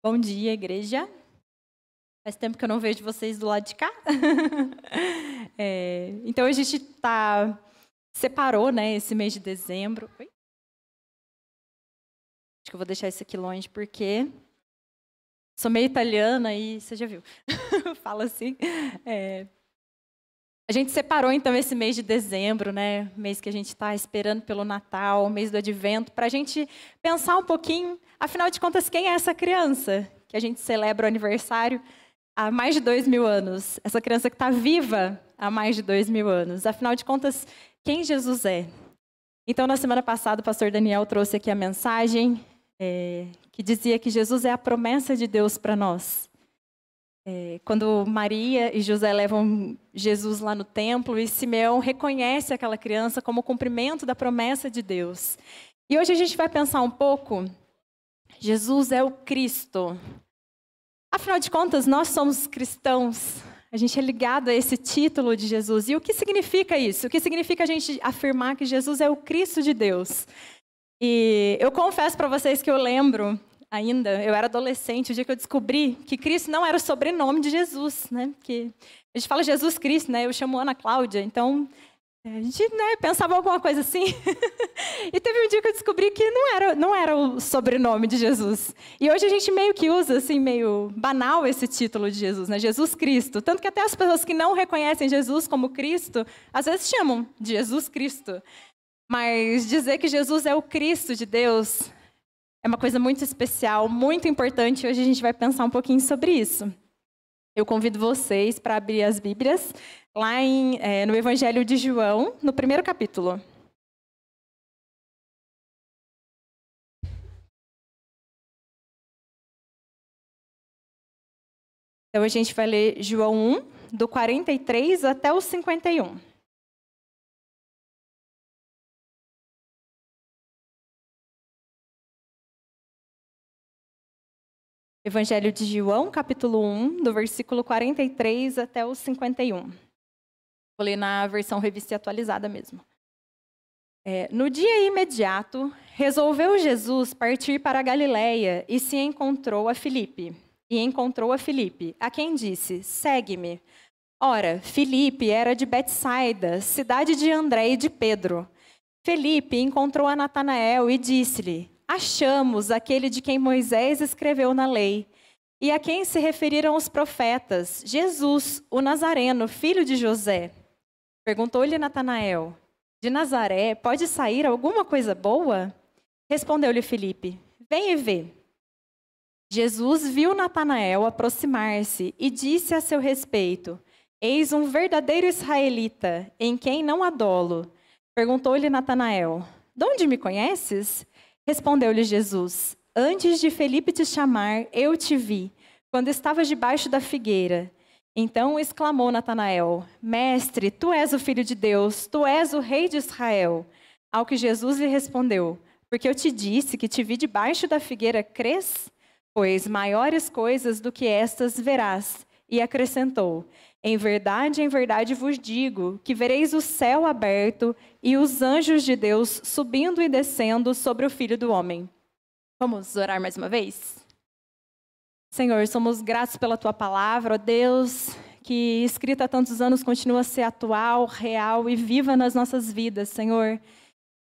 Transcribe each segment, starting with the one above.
Bom dia, igreja. Faz tempo que eu não vejo vocês do lado de cá. é, então a gente tá separou, né, esse mês de dezembro. Oi? Acho que eu vou deixar isso aqui longe porque sou meio italiana e você já viu. Fala assim. É, a gente separou então esse mês de dezembro, né, mês que a gente está esperando pelo Natal, mês do Advento, para a gente pensar um pouquinho, afinal de contas, quem é essa criança que a gente celebra o aniversário há mais de dois mil anos? Essa criança que está viva há mais de dois mil anos. Afinal de contas, quem Jesus é? Então, na semana passada, o pastor Daniel trouxe aqui a mensagem é, que dizia que Jesus é a promessa de Deus para nós. É, quando Maria e José levam Jesus lá no templo e Simeão reconhece aquela criança como cumprimento da promessa de Deus. E hoje a gente vai pensar um pouco. Jesus é o Cristo. Afinal de contas, nós somos cristãos. A gente é ligado a esse título de Jesus. E o que significa isso? O que significa a gente afirmar que Jesus é o Cristo de Deus? E eu confesso para vocês que eu lembro ainda, eu era adolescente, o dia que eu descobri que Cristo não era o sobrenome de Jesus, né? Que a gente fala Jesus Cristo, né? Eu chamo Ana Cláudia, então é, a gente né, pensava alguma coisa assim. e teve um dia que eu descobri que não era, não era o sobrenome de Jesus. E hoje a gente meio que usa, assim, meio banal esse título de Jesus, né? Jesus Cristo. Tanto que até as pessoas que não reconhecem Jesus como Cristo, às vezes chamam de Jesus Cristo. Mas dizer que Jesus é o Cristo de Deus é uma coisa muito especial, muito importante. Hoje a gente vai pensar um pouquinho sobre isso. Eu convido vocês para abrir as Bíblias lá em, é, no Evangelho de João, no primeiro capítulo. Então a gente vai ler João 1, do 43 até o 51. Evangelho de João, capítulo 1, do versículo 43 até o 51. Vou ler na versão revista atualizada mesmo. É, no dia imediato, resolveu Jesus partir para a Galiléia e se encontrou a Filipe. E encontrou a Filipe, a quem disse: Segue-me. Ora, Filipe era de Betsaida, cidade de André e de Pedro. Felipe encontrou a Natanael e disse-lhe: achamos aquele de quem Moisés escreveu na lei e a quem se referiram os profetas, Jesus, o Nazareno, filho de José. Perguntou-lhe Natanael: De Nazaré pode sair alguma coisa boa? Respondeu-lhe Filipe: Vem e vê. Jesus viu Natanael aproximar-se e disse a seu respeito: Eis um verdadeiro israelita, em quem não há dolo. Perguntou-lhe Natanael: De onde me conheces? Respondeu-lhe Jesus: Antes de Felipe te chamar, eu te vi, quando estavas debaixo da figueira. Então exclamou Natanael: Mestre, tu és o filho de Deus, tu és o rei de Israel. Ao que Jesus lhe respondeu: Porque eu te disse que te vi debaixo da figueira, crês? Pois maiores coisas do que estas verás. E acrescentou: em verdade, em verdade vos digo que vereis o céu aberto e os anjos de Deus subindo e descendo sobre o Filho do Homem. Vamos orar mais uma vez? Senhor, somos gratos pela tua palavra, ó Deus, que escrita há tantos anos continua a ser atual, real e viva nas nossas vidas, Senhor.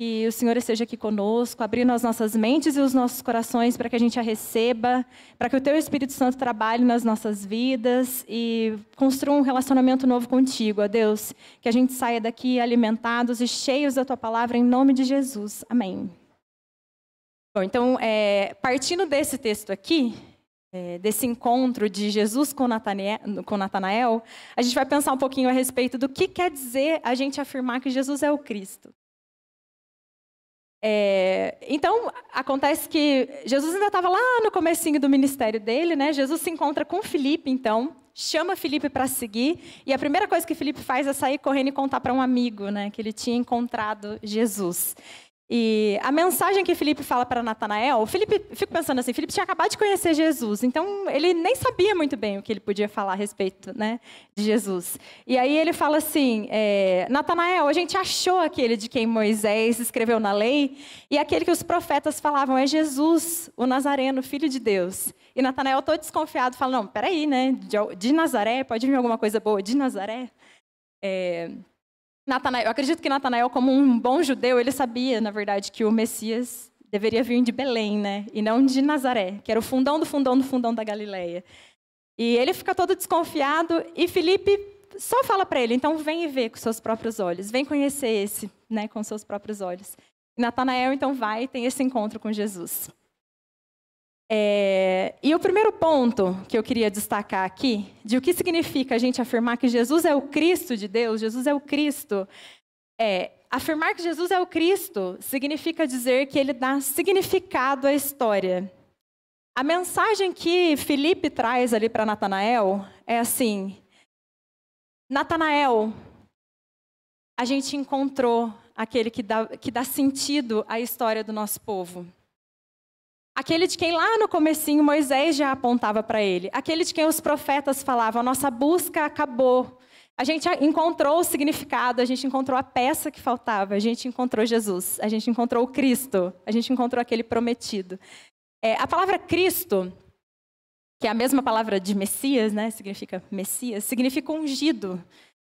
Que o Senhor esteja aqui conosco, abrindo as nossas mentes e os nossos corações para que a gente a receba, para que o Teu Espírito Santo trabalhe nas nossas vidas e construa um relacionamento novo contigo, ó Deus. Que a gente saia daqui alimentados e cheios da Tua palavra, em nome de Jesus. Amém. Bom, então, é, partindo desse texto aqui, é, desse encontro de Jesus com Natanael, com Natanael, a gente vai pensar um pouquinho a respeito do que quer dizer a gente afirmar que Jesus é o Cristo. É, então, acontece que Jesus ainda estava lá no comecinho do ministério dele, né? Jesus se encontra com Filipe, então, chama Filipe para seguir, e a primeira coisa que Filipe faz é sair correndo e contar para um amigo, né? Que ele tinha encontrado Jesus. E a mensagem que Felipe fala para Natanael, Felipe, fico pensando assim, Felipe tinha acabado de conhecer Jesus, então ele nem sabia muito bem o que ele podia falar a respeito né, de Jesus. E aí ele fala assim, é, Natanael, a gente achou aquele de quem Moisés escreveu na lei, e aquele que os profetas falavam é Jesus, o Nazareno, filho de Deus. E Natanael todo desconfiado, fala, não, peraí, né, de, de Nazaré, pode vir alguma coisa boa de Nazaré? É, Natanael, eu acredito que Natanael, como um bom judeu, ele sabia, na verdade, que o Messias deveria vir de Belém, né? E não de Nazaré, que era o fundão do fundão do fundão da Galileia. E ele fica todo desconfiado e Felipe só fala para ele, então vem e vê com seus próprios olhos, vem conhecer esse, né, com seus próprios olhos. E Natanael então vai e tem esse encontro com Jesus. É, e o primeiro ponto que eu queria destacar aqui, de o que significa a gente afirmar que Jesus é o Cristo de Deus, Jesus é o Cristo, é afirmar que Jesus é o Cristo significa dizer que ele dá significado à história. A mensagem que Felipe traz ali para Natanael é assim: Natanael, a gente encontrou aquele que dá, que dá sentido à história do nosso povo. Aquele de quem lá no comecinho Moisés já apontava para ele. Aquele de quem os profetas falavam, a nossa busca acabou. A gente encontrou o significado, a gente encontrou a peça que faltava, a gente encontrou Jesus, a gente encontrou o Cristo, a gente encontrou aquele prometido. É, a palavra Cristo, que é a mesma palavra de Messias, né, significa Messias, significa ungido,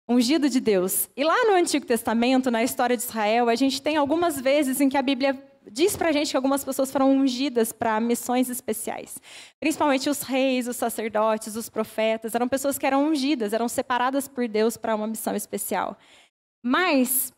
ungido de Deus. E lá no Antigo Testamento, na história de Israel, a gente tem algumas vezes em que a Bíblia diz para a gente que algumas pessoas foram ungidas para missões especiais. Principalmente os reis, os sacerdotes, os profetas, eram pessoas que eram ungidas, eram separadas por Deus para uma missão especial. Mas,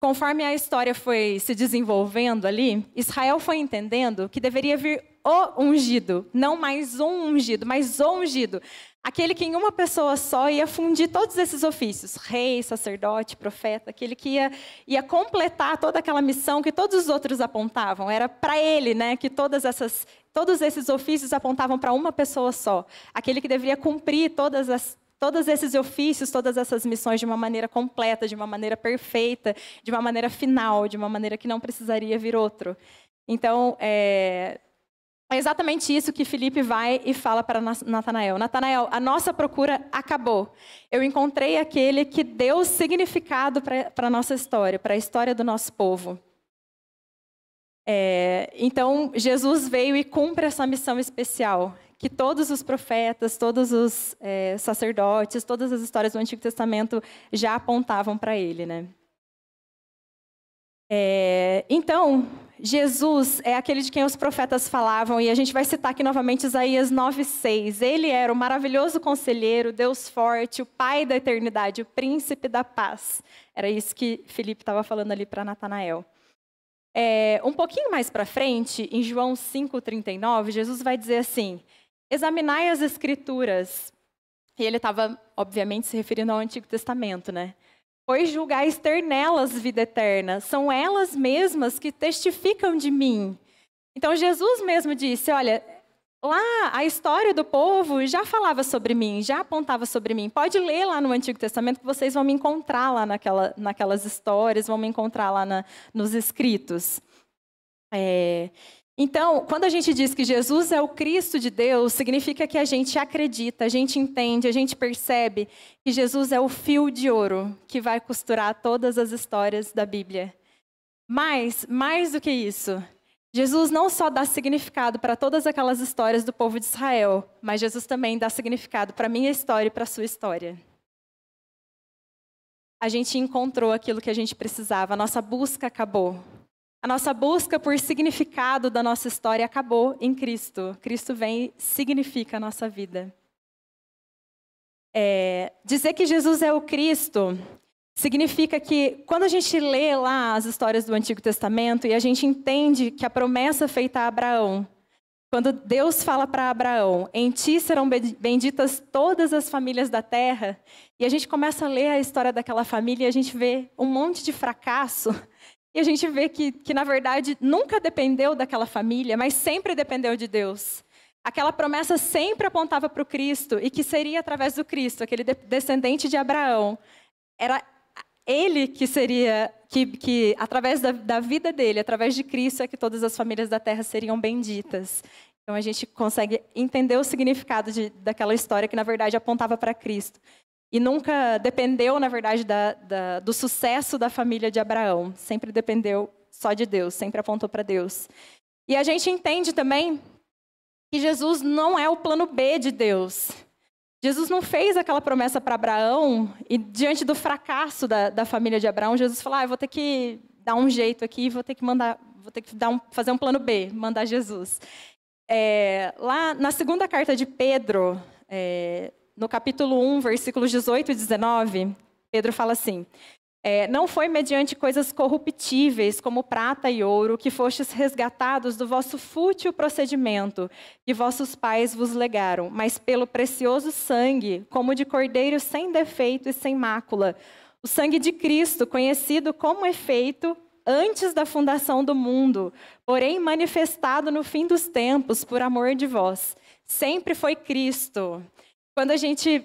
conforme a história foi se desenvolvendo ali, Israel foi entendendo que deveria vir o ungido, não mais um ungido, mas o ungido. Aquele que em uma pessoa só ia fundir todos esses ofícios, rei, sacerdote, profeta, aquele que ia, ia completar toda aquela missão que todos os outros apontavam. Era para ele, né, que todas essas, todos esses ofícios apontavam para uma pessoa só. Aquele que deveria cumprir todas as, todos esses ofícios, todas essas missões de uma maneira completa, de uma maneira perfeita, de uma maneira final, de uma maneira que não precisaria vir outro. Então, é, é exatamente isso que Felipe vai e fala para Natanael. Natanael, a nossa procura acabou. Eu encontrei aquele que deu significado para a nossa história, para a história do nosso povo. É, então, Jesus veio e cumpre essa missão especial, que todos os profetas, todos os é, sacerdotes, todas as histórias do Antigo Testamento já apontavam para ele. Né? É, então, Jesus é aquele de quem os profetas falavam, e a gente vai citar aqui novamente Isaías 9,6. Ele era o maravilhoso conselheiro, Deus forte, o Pai da eternidade, o príncipe da paz. Era isso que Felipe estava falando ali para Natanael. É, um pouquinho mais para frente, em João 5,39, Jesus vai dizer assim: Examinai as Escrituras. E ele estava, obviamente, se referindo ao Antigo Testamento, né? Pois julgais ter nelas vida eterna. São elas mesmas que testificam de mim. Então Jesus mesmo disse: Olha, lá a história do povo já falava sobre mim, já apontava sobre mim. Pode ler lá no Antigo Testamento que vocês vão me encontrar lá naquela, naquelas histórias, vão me encontrar lá na, nos escritos. É, então, quando a gente diz que Jesus é o Cristo de Deus, significa que a gente acredita, a gente entende, a gente percebe que Jesus é o fio de ouro que vai costurar todas as histórias da Bíblia. Mas, mais do que isso, Jesus não só dá significado para todas aquelas histórias do povo de Israel, mas Jesus também dá significado para a minha história e para a sua história. A gente encontrou aquilo que a gente precisava, a nossa busca acabou. A nossa busca por significado da nossa história acabou em Cristo. Cristo vem e significa a nossa vida. É, dizer que Jesus é o Cristo significa que quando a gente lê lá as histórias do Antigo Testamento e a gente entende que a promessa feita a Abraão, quando Deus fala para Abraão, em ti serão benditas todas as famílias da terra, e a gente começa a ler a história daquela família e a gente vê um monte de fracasso e a gente vê que, que, na verdade, nunca dependeu daquela família, mas sempre dependeu de Deus. Aquela promessa sempre apontava para o Cristo e que seria através do Cristo, aquele descendente de Abraão. Era ele que seria, que, que através da, da vida dele, através de Cristo, é que todas as famílias da terra seriam benditas. Então a gente consegue entender o significado de, daquela história que, na verdade, apontava para Cristo. E nunca dependeu, na verdade, da, da, do sucesso da família de Abraão. Sempre dependeu só de Deus, sempre apontou para Deus. E a gente entende também que Jesus não é o plano B de Deus. Jesus não fez aquela promessa para Abraão e diante do fracasso da, da, família de Abraão, Jesus falou: ah, eu vou ter que dar um jeito aqui, vou ter que mandar, vou ter que dar um, fazer um plano B, mandar Jesus. É, lá na segunda carta de Pedro, é, no capítulo 1, versículos 18 e 19, Pedro fala assim: é, Não foi mediante coisas corruptíveis, como prata e ouro, que fostes resgatados do vosso fútil procedimento que vossos pais vos legaram, mas pelo precioso sangue, como de cordeiro sem defeito e sem mácula, o sangue de Cristo, conhecido como efeito antes da fundação do mundo, porém manifestado no fim dos tempos por amor de vós. Sempre foi Cristo. Quando a gente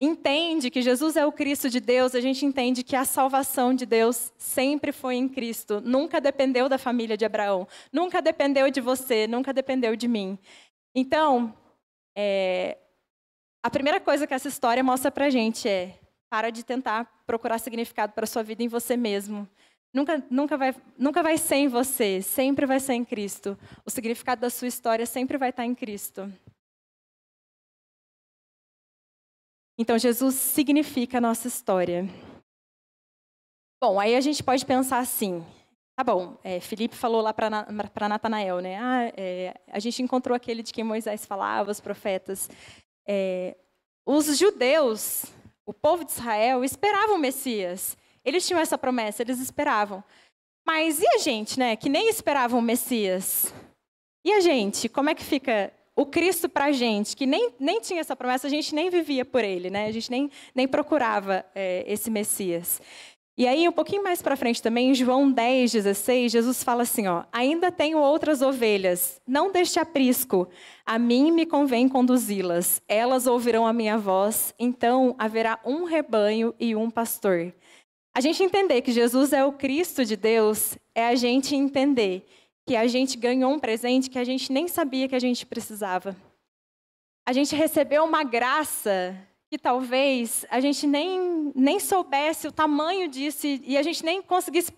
entende que Jesus é o Cristo de Deus, a gente entende que a salvação de Deus sempre foi em Cristo. Nunca dependeu da família de Abraão, nunca dependeu de você, nunca dependeu de mim. Então, é, a primeira coisa que essa história mostra para gente é para de tentar procurar significado para sua vida em você mesmo. Nunca, nunca, vai, nunca vai ser em você, sempre vai ser em Cristo. O significado da sua história sempre vai estar em Cristo. Então, Jesus significa a nossa história. Bom, aí a gente pode pensar assim: tá bom, é, Felipe falou lá para Natanael, né? Ah, é, a gente encontrou aquele de quem Moisés falava, os profetas. É, os judeus, o povo de Israel, esperavam o Messias. Eles tinham essa promessa, eles esperavam. Mas e a gente, né, que nem esperavam o Messias? E a gente, como é que fica o Cristo para a gente, que nem, nem tinha essa promessa, a gente nem vivia por ele, né? A gente nem, nem procurava é, esse Messias. E aí, um pouquinho mais para frente também, em João 10, 16, Jesus fala assim: ó, ainda tenho outras ovelhas, não deste aprisco, a mim me convém conduzi-las. Elas ouvirão a minha voz, então haverá um rebanho e um pastor. A gente entender que Jesus é o Cristo de Deus é a gente entender que a gente ganhou um presente que a gente nem sabia que a gente precisava. A gente recebeu uma graça que talvez a gente nem, nem soubesse o tamanho disso e a gente nem conseguisse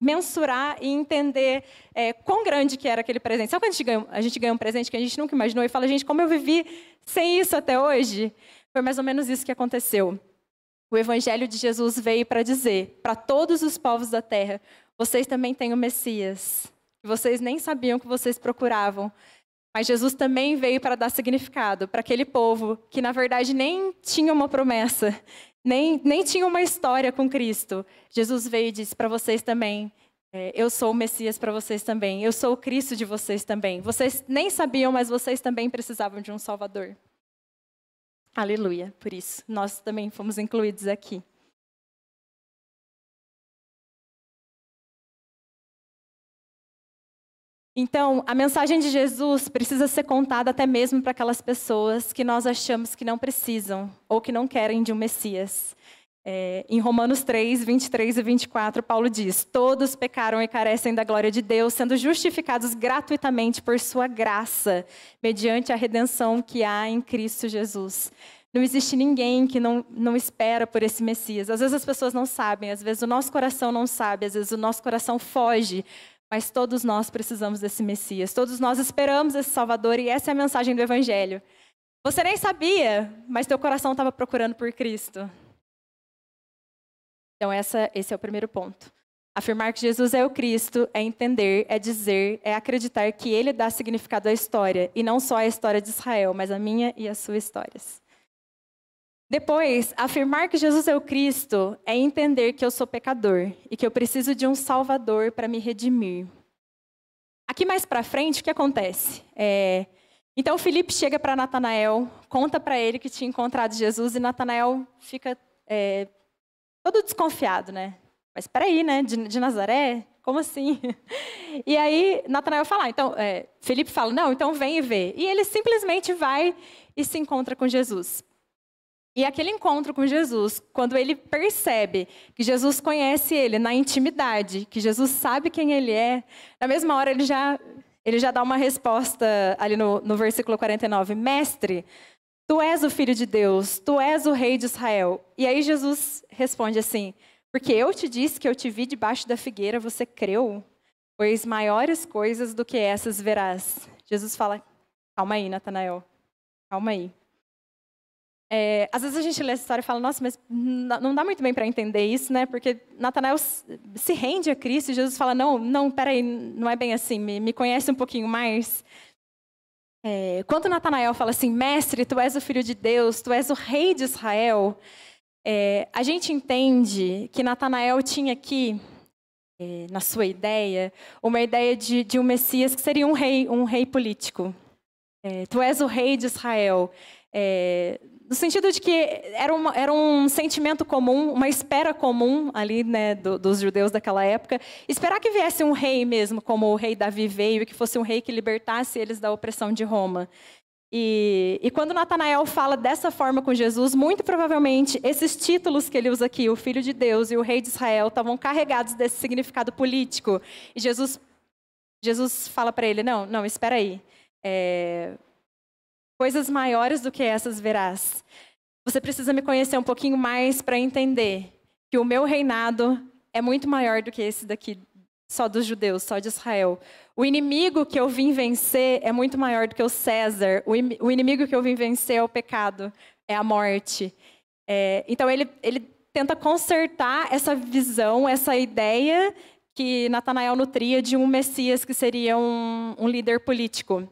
mensurar e entender é, quão grande que era aquele presente. Sabe quando a gente, ganha, a gente ganha um presente que a gente nunca imaginou e fala, gente, como eu vivi sem isso até hoje? Foi mais ou menos isso que aconteceu. O Evangelho de Jesus veio para dizer para todos os povos da terra: vocês também têm o Messias. Vocês nem sabiam que vocês procuravam. Mas Jesus também veio para dar significado para aquele povo que, na verdade, nem tinha uma promessa, nem, nem tinha uma história com Cristo. Jesus veio e disse para vocês também: é, Eu sou o Messias para vocês também, eu sou o Cristo de vocês também. Vocês nem sabiam, mas vocês também precisavam de um Salvador. Aleluia, por isso, nós também fomos incluídos aqui. Então, a mensagem de Jesus precisa ser contada até mesmo para aquelas pessoas que nós achamos que não precisam ou que não querem de um Messias. É, em Romanos 3, 23 e 24, Paulo diz: Todos pecaram e carecem da glória de Deus, sendo justificados gratuitamente por sua graça, mediante a redenção que há em Cristo Jesus. Não existe ninguém que não, não espera por esse Messias. Às vezes as pessoas não sabem, às vezes o nosso coração não sabe, às vezes o nosso coração foge, mas todos nós precisamos desse Messias. Todos nós esperamos esse Salvador e essa é a mensagem do Evangelho. Você nem sabia, mas teu coração estava procurando por Cristo. Então, essa, esse é o primeiro ponto. Afirmar que Jesus é o Cristo é entender, é dizer, é acreditar que ele dá significado à história, e não só à história de Israel, mas a minha e a sua histórias. Depois, afirmar que Jesus é o Cristo é entender que eu sou pecador e que eu preciso de um Salvador para me redimir. Aqui mais para frente, o que acontece? É, então, Felipe chega para Natanael, conta para ele que tinha encontrado Jesus e Natanael fica é, todo desconfiado, né? Mas espera aí, né? De, de, Nazaré? Como assim? E aí Natanael fala, ah, então, é, Felipe fala, não, então vem e vê. E ele simplesmente vai e se encontra com Jesus. E aquele encontro com Jesus, quando ele percebe que Jesus conhece ele na intimidade, que Jesus sabe quem ele é, na mesma hora ele já, ele já dá uma resposta ali no, no versículo 49, mestre, tu és o filho de Deus, tu és o rei de Israel. E aí Jesus responde assim, porque eu te disse que eu te vi debaixo da figueira, você creu? Pois maiores coisas do que essas verás. Jesus fala, calma aí, Natanael, calma aí. É, às vezes a gente lê essa história e fala, nossa, mas não dá muito bem para entender isso, né? Porque Natanael se rende a Cristo e Jesus fala, não, não, peraí, não é bem assim, me, me conhece um pouquinho mais. É, quando Natanael fala assim, mestre, tu és o filho de Deus, tu és o rei de Israel, é, a gente entende que Natanael tinha aqui, é, na sua ideia, uma ideia de, de, um Messias que seria um rei, um rei político. É, tu és o rei de Israel. É, no sentido de que era, uma, era um sentimento comum, uma espera comum ali né, do, dos judeus daquela época, esperar que viesse um rei mesmo, como o rei Davi veio, que fosse um rei que libertasse eles da opressão de Roma. E, e, quando Natanael fala dessa forma com Jesus, muito provavelmente esses títulos que ele usa aqui, o Filho de Deus e o Rei de Israel, estavam carregados desse significado político. E Jesus, Jesus fala para ele: Não, não, espera aí. É, Coisas maiores do que essas verás. Você precisa me conhecer um pouquinho mais para entender que o meu reinado é muito maior do que esse daqui, só dos judeus, só de Israel. O inimigo que eu vim vencer é muito maior do que o César. O inimigo que eu vim vencer é o pecado, é a morte. É, então ele, ele tenta consertar essa visão, essa ideia que Natanael nutria de um Messias que seria um, um líder político.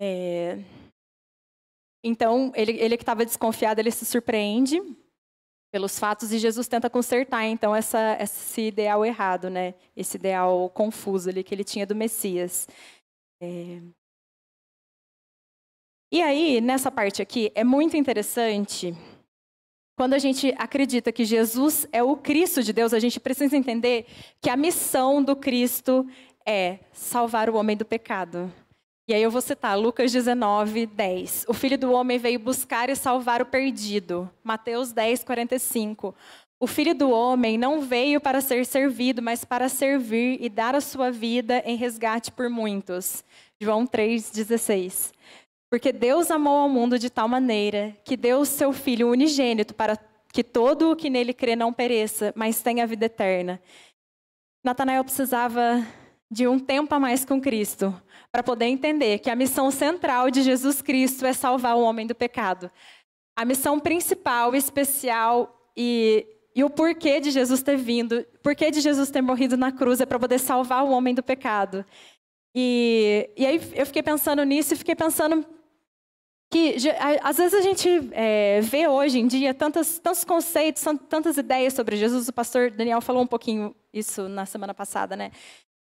É... Então, ele, ele que estava desconfiado, ele se surpreende pelos fatos e Jesus tenta consertar, então, essa, esse ideal errado, né? Esse ideal confuso ali que ele tinha do Messias. É... E aí, nessa parte aqui, é muito interessante quando a gente acredita que Jesus é o Cristo de Deus, a gente precisa entender que a missão do Cristo é salvar o homem do pecado. E aí eu vou citar Lucas 19, 10. O filho do homem veio buscar e salvar o perdido. Mateus 10, 45. O filho do homem não veio para ser servido, mas para servir e dar a sua vida em resgate por muitos. João 3,16. Porque Deus amou ao mundo de tal maneira que deu o seu Filho unigênito para que todo o que nele crê não pereça, mas tenha a vida eterna. Natanael precisava de um tempo a mais com Cristo, para poder entender que a missão central de Jesus Cristo é salvar o homem do pecado. A missão principal, especial e, e o porquê de Jesus ter vindo, porquê de Jesus ter morrido na cruz é para poder salvar o homem do pecado. E, e aí eu fiquei pensando nisso e fiquei pensando que às vezes a gente é, vê hoje em dia tantos, tantos conceitos, tantas ideias sobre Jesus. O pastor Daniel falou um pouquinho isso na semana passada, né?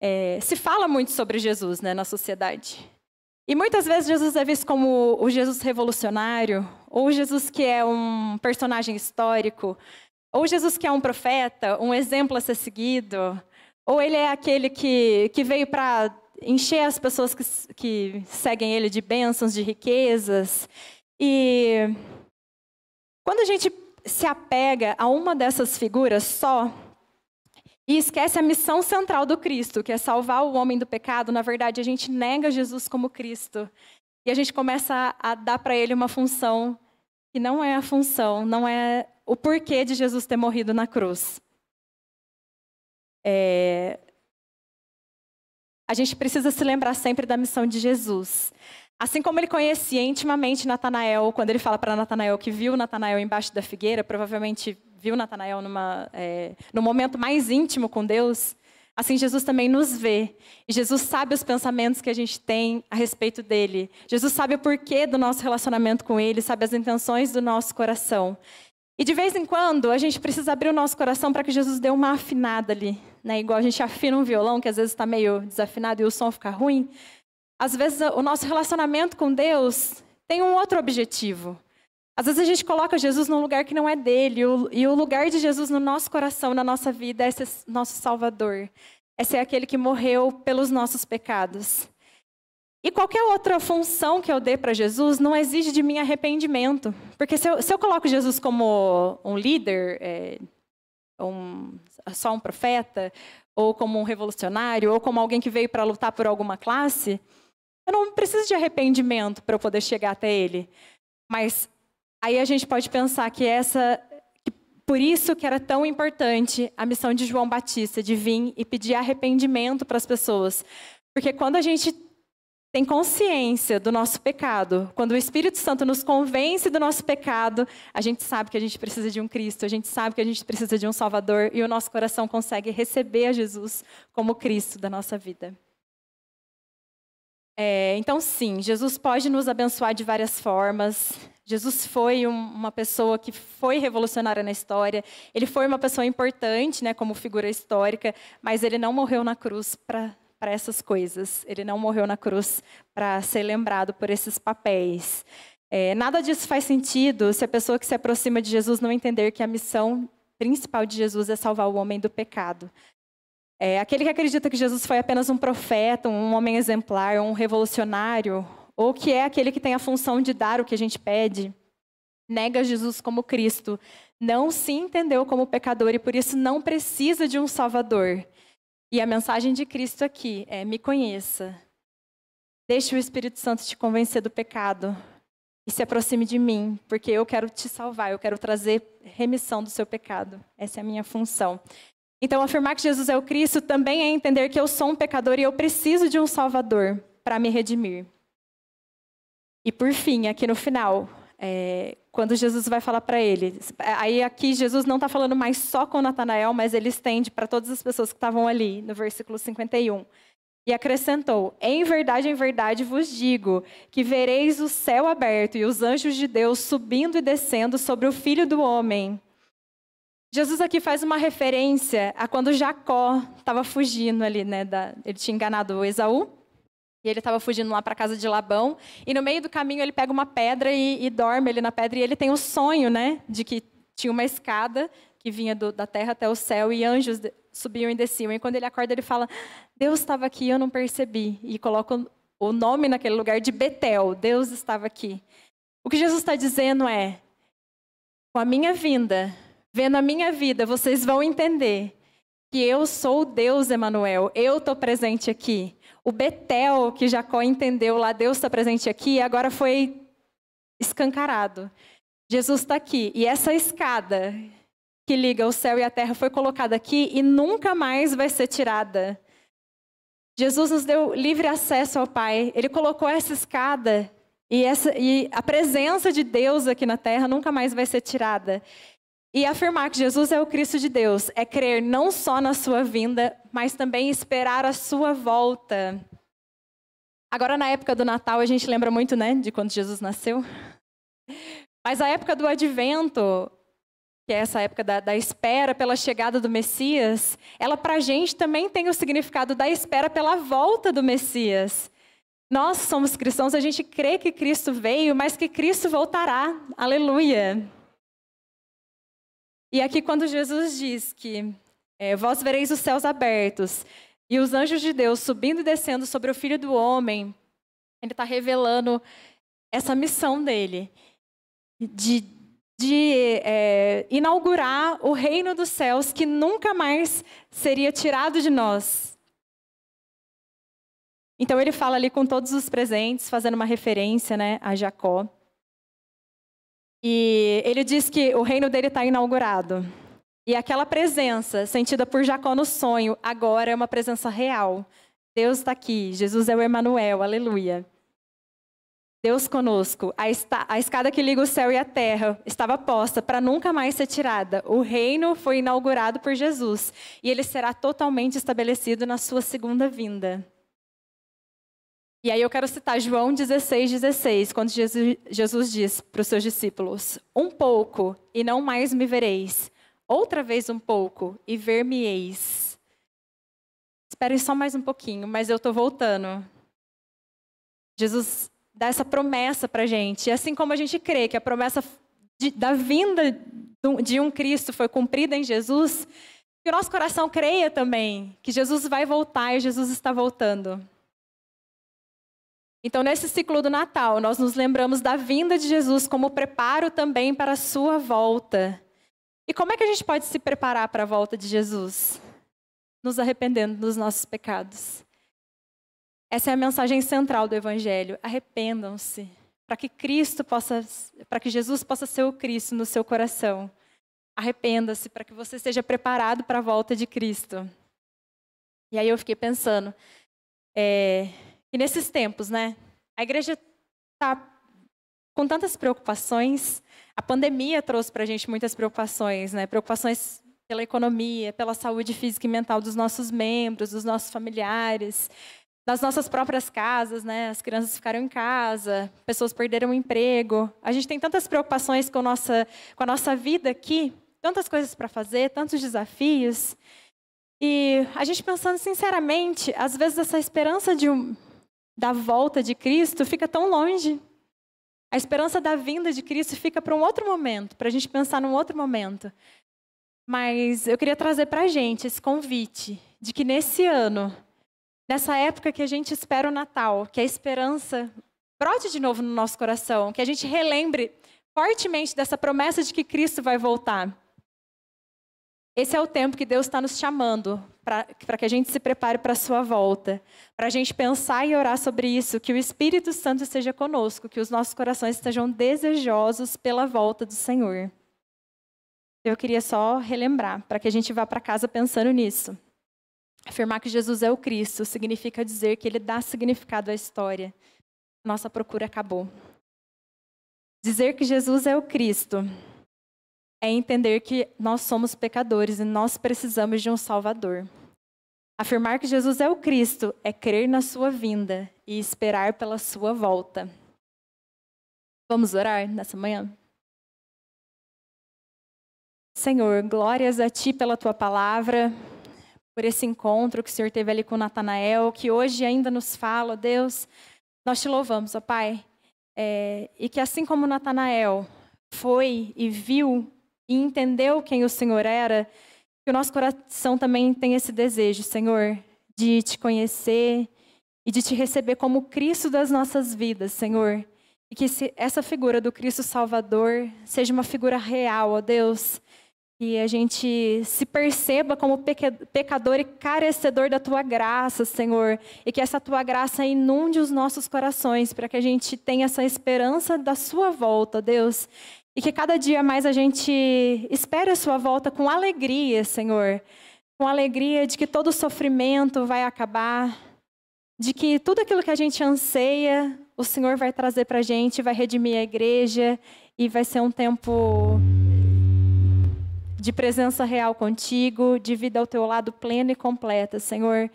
É, se fala muito sobre Jesus né, na sociedade. E muitas vezes Jesus é visto como o Jesus revolucionário, ou Jesus que é um personagem histórico, ou Jesus que é um profeta, um exemplo a ser seguido, ou ele é aquele que, que veio para encher as pessoas que, que seguem ele de bênçãos, de riquezas. E quando a gente se apega a uma dessas figuras só, e esquece a missão central do Cristo, que é salvar o homem do pecado, na verdade, a gente nega Jesus como Cristo. E a gente começa a, dar para ele uma função que não é a função, não é o porquê de Jesus ter morrido na cruz. É... A gente precisa se lembrar sempre da missão de Jesus. Assim como ele conhecia intimamente Natanael, quando ele fala para Natanael que viu Natanael embaixo da figueira, provavelmente viu Natanael numa, é, no momento mais íntimo com Deus, assim Jesus também nos vê. E Jesus sabe os pensamentos que a gente tem a respeito dele. Jesus sabe o porquê do nosso relacionamento com ele, sabe as intenções do nosso coração. E de vez em quando a gente precisa abrir o nosso coração para que Jesus dê uma afinada ali, né? Igual a gente afina um violão que às vezes está meio desafinado e o som fica ruim. Às vezes o nosso relacionamento com Deus tem um outro objetivo. Às vezes a gente coloca Jesus num lugar que não é dele, e o lugar de Jesus no nosso coração, na nossa vida, é ser nosso Salvador. É ser aquele que morreu pelos nossos pecados. E qualquer outra função que eu dê para Jesus não exige de mim arrependimento, Porque se eu, se eu coloco Jesus como um líder, é, um, só um profeta, ou como um revolucionário, ou como alguém que veio para lutar por alguma classe, eu não preciso de arrependimento para eu poder chegar até ele. Mas aí a gente pode pensar que essa que por isso que era tão importante a missão de João Batista de vir e pedir arrependimento para as pessoas. Porque quando a gente tem consciência do nosso pecado, quando o Espírito Santo nos convence do nosso pecado, a gente sabe que a gente precisa de um Cristo, a gente sabe que a gente precisa de um Salvador e o nosso coração consegue receber a Jesus como Cristo da nossa vida. É, então, sim, Jesus pode nos abençoar de várias formas. Jesus foi um, uma pessoa que foi revolucionária na história. Ele foi uma pessoa importante, né, como figura histórica, mas ele não morreu na cruz para para essas coisas. Ele não morreu na cruz para ser lembrado por esses papéis. É, nada disso faz sentido se a pessoa que se aproxima de Jesus não entender que a missão principal de Jesus é salvar o homem do pecado. É, aquele que acredita que Jesus foi apenas um profeta, um homem exemplar, um revolucionário, ou que é aquele que tem a função de dar o que a gente pede, nega Jesus como Cristo, não se entendeu como pecador e por isso não precisa de um Salvador. E a mensagem de Cristo aqui é: me conheça. Deixe o Espírito Santo te convencer do pecado e se aproxime de mim, porque eu quero te salvar, eu quero trazer remissão do seu pecado. Essa é a minha função. Então, afirmar que Jesus é o Cristo também é entender que eu sou um pecador e eu preciso de um Salvador para me redimir. E por fim, aqui no final, é, quando Jesus vai falar para ele. Aí aqui Jesus não está falando mais só com Natanael, mas ele estende para todas as pessoas que estavam ali, no versículo 51. E acrescentou: Em verdade, em verdade vos digo que vereis o céu aberto e os anjos de Deus subindo e descendo sobre o filho do homem. Jesus aqui faz uma referência a quando Jacó estava fugindo ali, né? Da, ele tinha enganado Esaú. Ele estava fugindo lá para a casa de Labão. E no meio do caminho ele pega uma pedra e, e, dorme ali na pedra. E ele tem um sonho, né? De que tinha uma escada que vinha do, da terra até o céu e anjos subiam e desciam. E quando ele acorda, ele fala: Deus estava aqui e eu não percebi. E coloca o nome naquele lugar de Betel. Deus estava aqui. O que Jesus está dizendo é: com a minha vinda, vendo a minha vida, vocês vão entender que eu sou Deus Emanuel. Eu estou presente aqui. O Betel que Jacó entendeu lá, Deus está presente aqui, agora foi escancarado. Jesus está aqui. E essa escada que liga o céu e a terra foi colocada aqui e nunca mais vai ser tirada. Jesus nos deu livre acesso ao Pai. Ele colocou essa escada e, essa, e a presença de Deus aqui na terra nunca mais vai ser tirada. E afirmar que Jesus é o Cristo de Deus é crer não só na sua vinda, mas também esperar a sua volta. Agora, na época do Natal, a gente lembra muito, né, de quando Jesus nasceu. Mas a época do advento, que é essa época da, da espera pela chegada do Messias, ela para a gente também tem o significado da espera pela volta do Messias. Nós somos cristãos, a gente crê que Cristo veio, mas que Cristo voltará. Aleluia. E aqui, quando Jesus diz que é, vós vereis os céus abertos e os anjos de Deus subindo e descendo sobre o filho do homem, ele está revelando essa missão dele de, de é, inaugurar o reino dos céus que nunca mais seria tirado de nós. Então ele fala ali com todos os presentes, fazendo uma referência né, a Jacó. E ele diz que o reino dele está inaugurado. E aquela presença sentida por Jacó no sonho, agora é uma presença real. Deus está aqui, Jesus é o Emanuel, aleluia. Deus conosco. A, a escada que liga o céu e a terra estava posta para nunca mais ser tirada. O reino foi inaugurado por Jesus e ele será totalmente estabelecido na sua segunda vinda. E aí eu quero citar João 16, 16, quando Jesus, Jesus diz para os seus discípulos: Um pouco e não mais me vereis, outra vez um pouco e ver-me-eis. Esperem só mais um pouquinho, mas eu estou voltando. Jesus dá essa promessa para a gente. E assim como a gente crê que a promessa de, da vinda de um Cristo foi cumprida em Jesus, que o nosso coração creia também que Jesus vai voltar e Jesus está voltando. Então, nesse ciclo do Natal, nós nos lembramos da vinda de Jesus como preparo também para a sua volta. E como é que a gente pode se preparar para a volta de Jesus? Nos arrependendo dos nossos pecados. Essa é a mensagem central do Evangelho. Arrependam-se, para que Cristo possa, para que Jesus possa ser o Cristo no seu coração. Arrependa-se para que você seja preparado para a volta de Cristo. E aí eu fiquei pensando, é, e nesses tempos, né? A igreja está com tantas preocupações. A pandemia trouxe para a gente muitas preocupações, né? Preocupações pela economia, pela saúde física e mental dos nossos membros, dos nossos familiares, das nossas próprias casas, né? As crianças ficaram em casa, pessoas perderam o emprego. A gente tem tantas preocupações com, nossa, com a nossa vida aqui, tantas coisas para fazer, tantos desafios. E a gente pensando sinceramente, às vezes essa esperança de um, da volta de Cristo fica tão longe. A esperança da vinda de Cristo fica para um outro momento, para a gente pensar num outro momento. Mas eu queria trazer para a gente esse convite de que nesse ano, nessa época que a gente espera o Natal, que a esperança brote de novo no nosso coração, que a gente relembre fortemente dessa promessa de que Cristo vai voltar. Esse é o tempo que Deus está nos chamando para que a gente se prepare para a sua volta, para a gente pensar e orar sobre isso, que o Espírito Santo esteja conosco, que os nossos corações estejam desejosos pela volta do Senhor. Eu queria só relembrar, para que a gente vá para casa pensando nisso. Afirmar que Jesus é o Cristo significa dizer que ele dá significado à história. Nossa procura acabou. Dizer que Jesus é o Cristo é entender que nós somos pecadores e nós precisamos de um Salvador. Afirmar que Jesus é o Cristo é crer na sua vinda e esperar pela sua volta. Vamos orar nessa manhã? Senhor, glórias a Ti pela Tua palavra, por esse encontro que o Senhor teve ali com Natanael, que hoje ainda nos fala, Deus, nós Te louvamos, ó Pai, é, e que assim como Natanael foi e viu e entendeu quem o Senhor era, que o nosso coração também tem esse desejo, Senhor, de te conhecer e de te receber como Cristo das nossas vidas, Senhor. E que essa figura do Cristo Salvador seja uma figura real, ó Deus. Que a gente se perceba como pecador e carecedor da tua graça, Senhor. E que essa tua graça inunde os nossos corações, para que a gente tenha essa esperança da sua volta, Deus. E que cada dia mais a gente espere a sua volta com alegria, Senhor. Com alegria de que todo sofrimento vai acabar, de que tudo aquilo que a gente anseia, o Senhor vai trazer para a gente, vai redimir a igreja e vai ser um tempo de presença real contigo, de vida ao teu lado plena e completa, Senhor.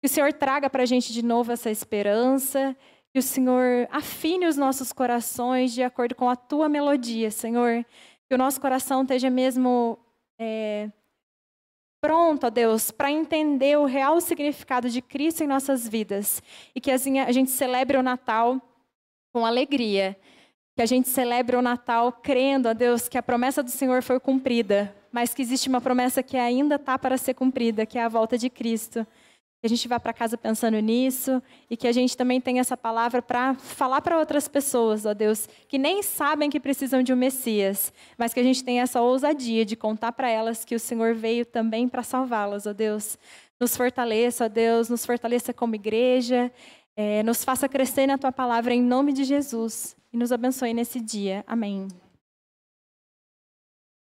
Que o Senhor traga para a gente de novo essa esperança que o Senhor afine os nossos corações de acordo com a tua melodia, Senhor. Que o nosso coração esteja mesmo é, pronto, ó Deus, para entender o real significado de Cristo em nossas vidas. E que assim, a gente celebre o Natal com alegria. Que a gente celebre o Natal crendo, ó Deus, que a promessa do Senhor foi cumprida, mas que existe uma promessa que ainda está para ser cumprida, que é a volta de Cristo que a gente vá para casa pensando nisso e que a gente também tenha essa palavra para falar para outras pessoas, ó Deus, que nem sabem que precisam de um Messias, mas que a gente tenha essa ousadia de contar para elas que o Senhor veio também para salvá-las, ó Deus. Nos fortaleça, ó Deus, nos fortaleça como igreja, é, nos faça crescer na tua palavra em nome de Jesus e nos abençoe nesse dia. Amém.